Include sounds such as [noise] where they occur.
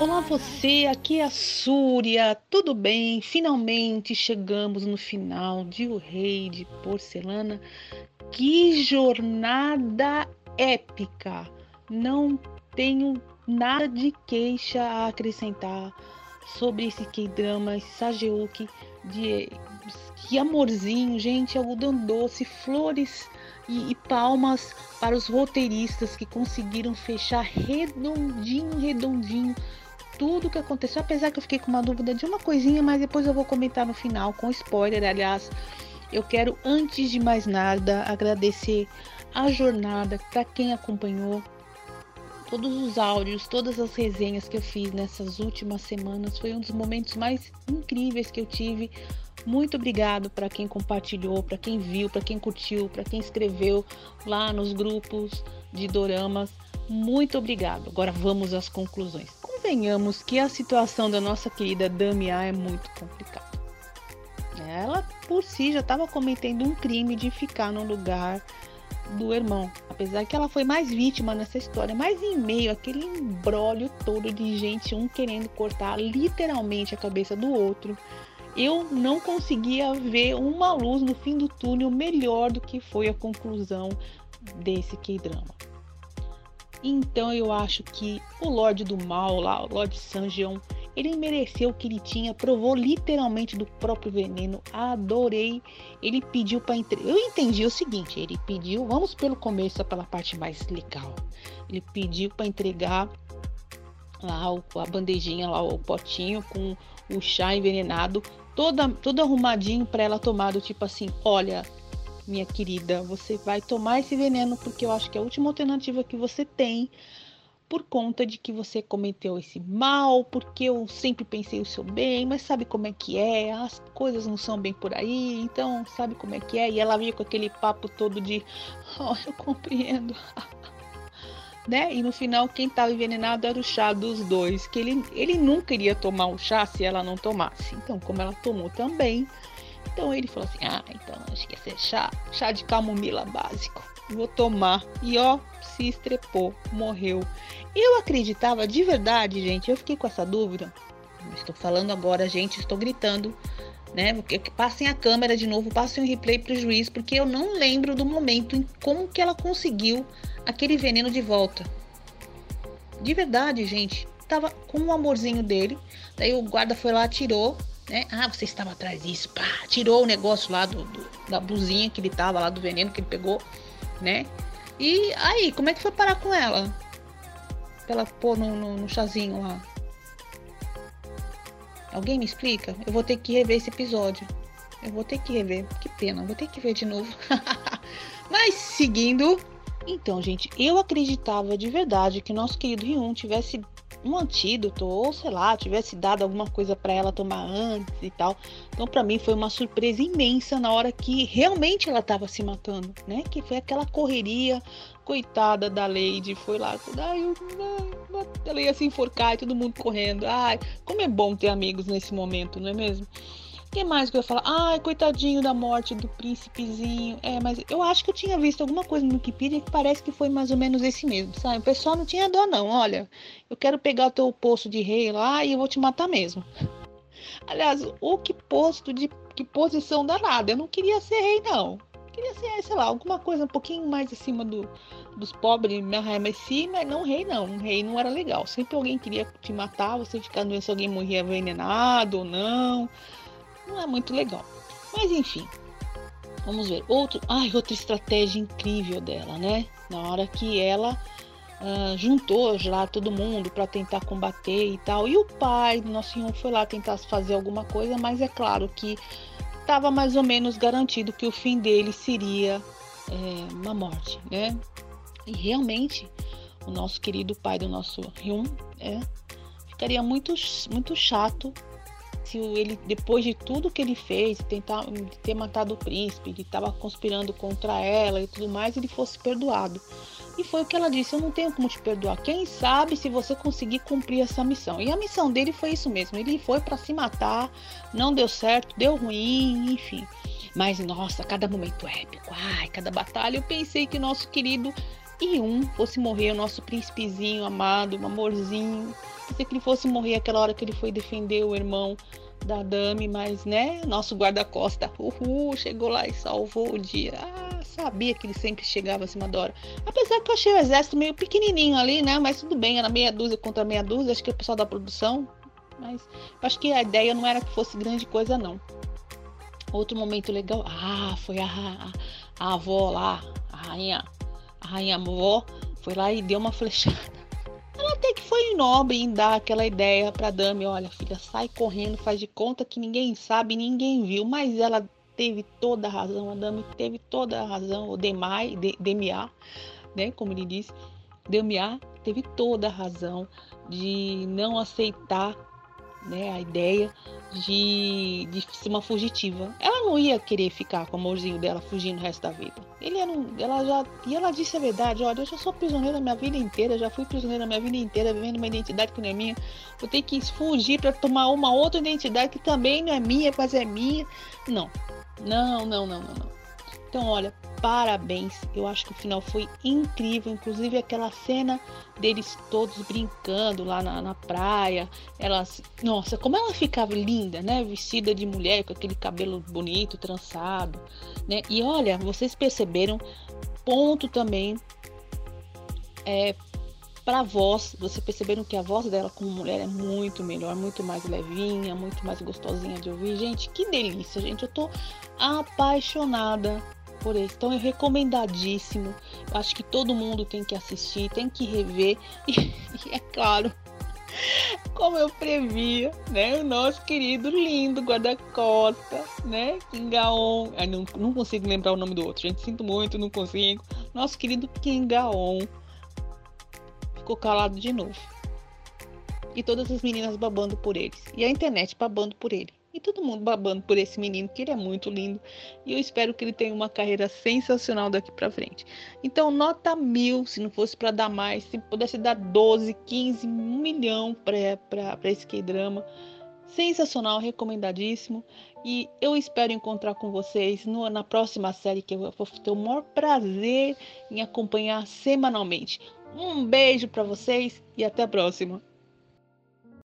Olá você, aqui é a Súria, tudo bem? Finalmente chegamos no final de O Rei de Porcelana. Que jornada épica! Não tenho nada de queixa a acrescentar sobre esse K-drama, esse Sageuk, de que amorzinho, gente, algodão doce, flores e, e palmas para os roteiristas que conseguiram fechar redondinho, redondinho tudo que aconteceu, apesar que eu fiquei com uma dúvida de uma coisinha, mas depois eu vou comentar no final com spoiler. Aliás, eu quero antes de mais nada agradecer a jornada para quem acompanhou todos os áudios, todas as resenhas que eu fiz nessas últimas semanas. Foi um dos momentos mais incríveis que eu tive. Muito obrigado para quem compartilhou, para quem viu, para quem curtiu, para quem escreveu lá nos grupos de doramas. Muito obrigado. Agora vamos às conclusões. Convenhamos que a situação da nossa querida Damia é muito complicada. Ela por si já estava cometendo um crime de ficar no lugar do irmão, apesar que ela foi mais vítima nessa história, mas em meio àquele embrólio todo de gente um querendo cortar literalmente a cabeça do outro, eu não conseguia ver uma luz no fim do túnel melhor do que foi a conclusão desse K-drama. Então eu acho que o Lorde do Mal lá, o Lorde Sanjeon, ele mereceu o que ele tinha, provou literalmente do próprio veneno. Adorei. Ele pediu para entregar. Eu entendi o seguinte, ele pediu, vamos pelo começo, pela parte mais legal. Ele pediu para entregar lá a bandejinha lá, o potinho com o chá envenenado, toda, todo arrumadinho para ela tomar, do tipo assim, olha, minha querida, você vai tomar esse veneno porque eu acho que é a última alternativa que você tem por conta de que você cometeu esse mal, porque eu sempre pensei o seu bem, mas sabe como é que é? As coisas não são bem por aí, então sabe como é que é? E ela veio com aquele papo todo de, [laughs] oh, eu compreendo. [laughs] né? E no final quem estava envenenado era o chá dos dois, que ele, ele nunca iria tomar o chá se ela não tomasse. Então, como ela tomou também, então ele falou assim: Ah, então acho que ia ser chá, chá de camomila básico. Vou tomar. E ó, se estrepou, morreu. Eu acreditava de verdade, gente. Eu fiquei com essa dúvida. Estou falando agora, gente, estou gritando, né? Passem a câmera de novo, passem o replay para o juiz, porque eu não lembro do momento em como que ela conseguiu aquele veneno de volta. De verdade, gente. Tava com o amorzinho dele. Daí o guarda foi lá, tirou né? Ah, você estava atrás disso, pá, tirou o negócio lá do, do, da blusinha que ele tava lá, do veneno que ele pegou, né? E aí, como é que foi parar com ela? Pra ela pôr no, no, no chazinho lá. Alguém me explica? Eu vou ter que rever esse episódio. Eu vou ter que rever. Que pena, vou ter que ver de novo. [laughs] Mas seguindo. Então, gente, eu acreditava de verdade que nosso querido Ryun tivesse um antídoto ou sei lá, tivesse dado alguma coisa para ela tomar antes e tal. Então para mim foi uma surpresa imensa na hora que realmente ela estava se matando, né? Que foi aquela correria, coitada da Lady, foi lá, ai, eu, ai, ela ia se enforcar e todo mundo correndo. Ai, como é bom ter amigos nesse momento, não é mesmo? Que mais que eu ia falar? Ai, coitadinho da morte do príncipezinho. É, mas eu acho que eu tinha visto alguma coisa no Wikipedia que parece que foi mais ou menos esse mesmo, sabe? O pessoal não tinha dó, não. Olha, eu quero pegar o teu posto de rei lá e eu vou te matar mesmo. [laughs] Aliás, o que posto de que posição danada. Eu não queria ser rei, não. Eu queria ser, sei lá, alguma coisa um pouquinho mais acima do, dos pobres, mas não rei, não. Um rei não era legal. Sempre alguém queria te matar, você ficar doendo se alguém morria envenenado ou não não é muito legal. Mas enfim, vamos ver. Outro, ai, outra estratégia incrível dela, né? Na hora que ela uh, juntou lá todo mundo para tentar combater e tal. E o pai do nosso irmão foi lá tentar fazer alguma coisa, mas é claro que estava mais ou menos garantido que o fim dele seria é, uma morte, né? E realmente, o nosso querido pai do nosso Ryun é, ficaria muito, muito chato se ele, depois de tudo que ele fez, tentar ter matado o príncipe, ele estava conspirando contra ela e tudo mais, ele fosse perdoado. E foi o que ela disse: Eu não tenho como te perdoar. Quem sabe se você conseguir cumprir essa missão. E a missão dele foi isso mesmo: ele foi para se matar, não deu certo, deu ruim, enfim. Mas nossa, cada momento épico, ai, cada batalha, eu pensei que nosso querido Yun fosse morrer, o nosso príncipezinho amado, um amorzinho. Pensei que ele fosse morrer aquela hora que ele foi defender o irmão da Dami, mas né, nosso guarda-costa, uhul, chegou lá e salvou o dia. Ah, sabia que ele sempre chegava acima da hora. Apesar que eu achei o exército meio pequenininho ali, né? Mas tudo bem, era meia dúzia contra meia dúzia, acho que o pessoal da produção. Mas acho que a ideia não era que fosse grande coisa, não. Outro momento legal, ah, foi a, a, a avó lá, a rainha, a rainha avó, foi lá e deu uma flechada. Ela até que foi nobre em dar aquela ideia para Dami, olha, filha, sai correndo, faz de conta que ninguém sabe, ninguém viu, mas ela teve toda a razão, a Dami teve toda a razão, o Demai, de, Demiá, né, como ele disse, Demiá teve toda a razão de não aceitar né, a ideia de, de ser uma fugitiva. Ela não ia querer ficar com o amorzinho dela fugindo o resto da vida. Ele era um, ela já, e ela disse a verdade: olha, eu já sou prisioneira minha vida inteira, já fui prisioneira minha vida inteira, vivendo uma identidade que não é minha. Eu tenho que fugir para tomar uma outra identidade que também não é minha, mas é minha. Não, não, não, não, não. não. Então, olha, parabéns. Eu acho que o final foi incrível. Inclusive aquela cena deles todos brincando lá na, na praia. Elas, nossa, como ela ficava linda, né? Vestida de mulher com aquele cabelo bonito, trançado, né? E olha, vocês perceberam ponto também é para voz, vocês perceberam que a voz dela como mulher é muito melhor, muito mais levinha, muito mais gostosinha de ouvir. Gente, que delícia, gente. Eu tô apaixonada por esse. Então é recomendadíssimo. Eu acho que todo mundo tem que assistir, tem que rever. [laughs] E, e é claro, como eu previa, né? O nosso querido lindo guarda-costa, né? Kingaon. Eu não, não consigo lembrar o nome do outro, gente. Sinto muito, não consigo. Nosso querido Kingaon ficou calado de novo. E todas as meninas babando por eles. E a internet babando por ele. E todo mundo babando por esse menino, que ele é muito lindo. E eu espero que ele tenha uma carreira sensacional daqui para frente. Então, nota mil, se não fosse para dar mais, se pudesse dar 12, 15, 1 milhão para esse K-drama. Sensacional, recomendadíssimo. E eu espero encontrar com vocês no, na próxima série que eu vou ter o maior prazer em acompanhar semanalmente. Um beijo para vocês e até a próxima.